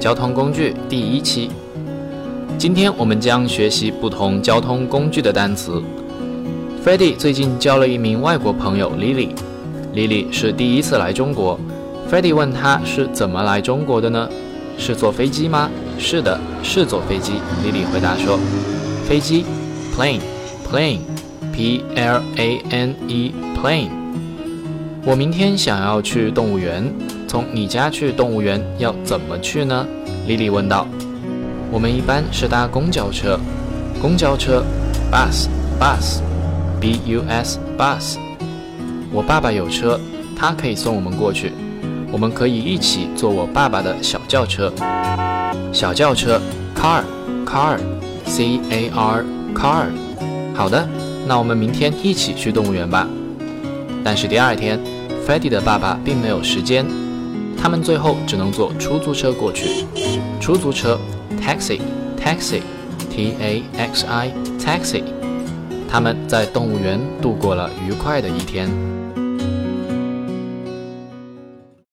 交通工具第一期。今天我们将学习不同交通工具的单词。Freddie 最近交了一名外国朋友 Lily，Lily 是第一次来中国。Freddie 问他是怎么来中国的呢？是坐飞机吗？是的，是坐飞机。Lily 回答说：“飞机，plane，plane，p l a n e，plane。”我明天想要去动物园，从你家去动物园要怎么去呢？Lily 问道。我们一般是搭公交车，公交车，bus，bus，b u s bus。我爸爸有车，他可以送我们过去。我们可以一起坐我爸爸的小轿车，小轿车，car，car，c a r，car。好的，那我们明天一起去动物园吧。但是第二天，Freddy 的爸爸并没有时间，他们最后只能坐出租车过去。出租车。Taxi，taxi，t a x i，taxi。他们在动物园度过了愉快的一天。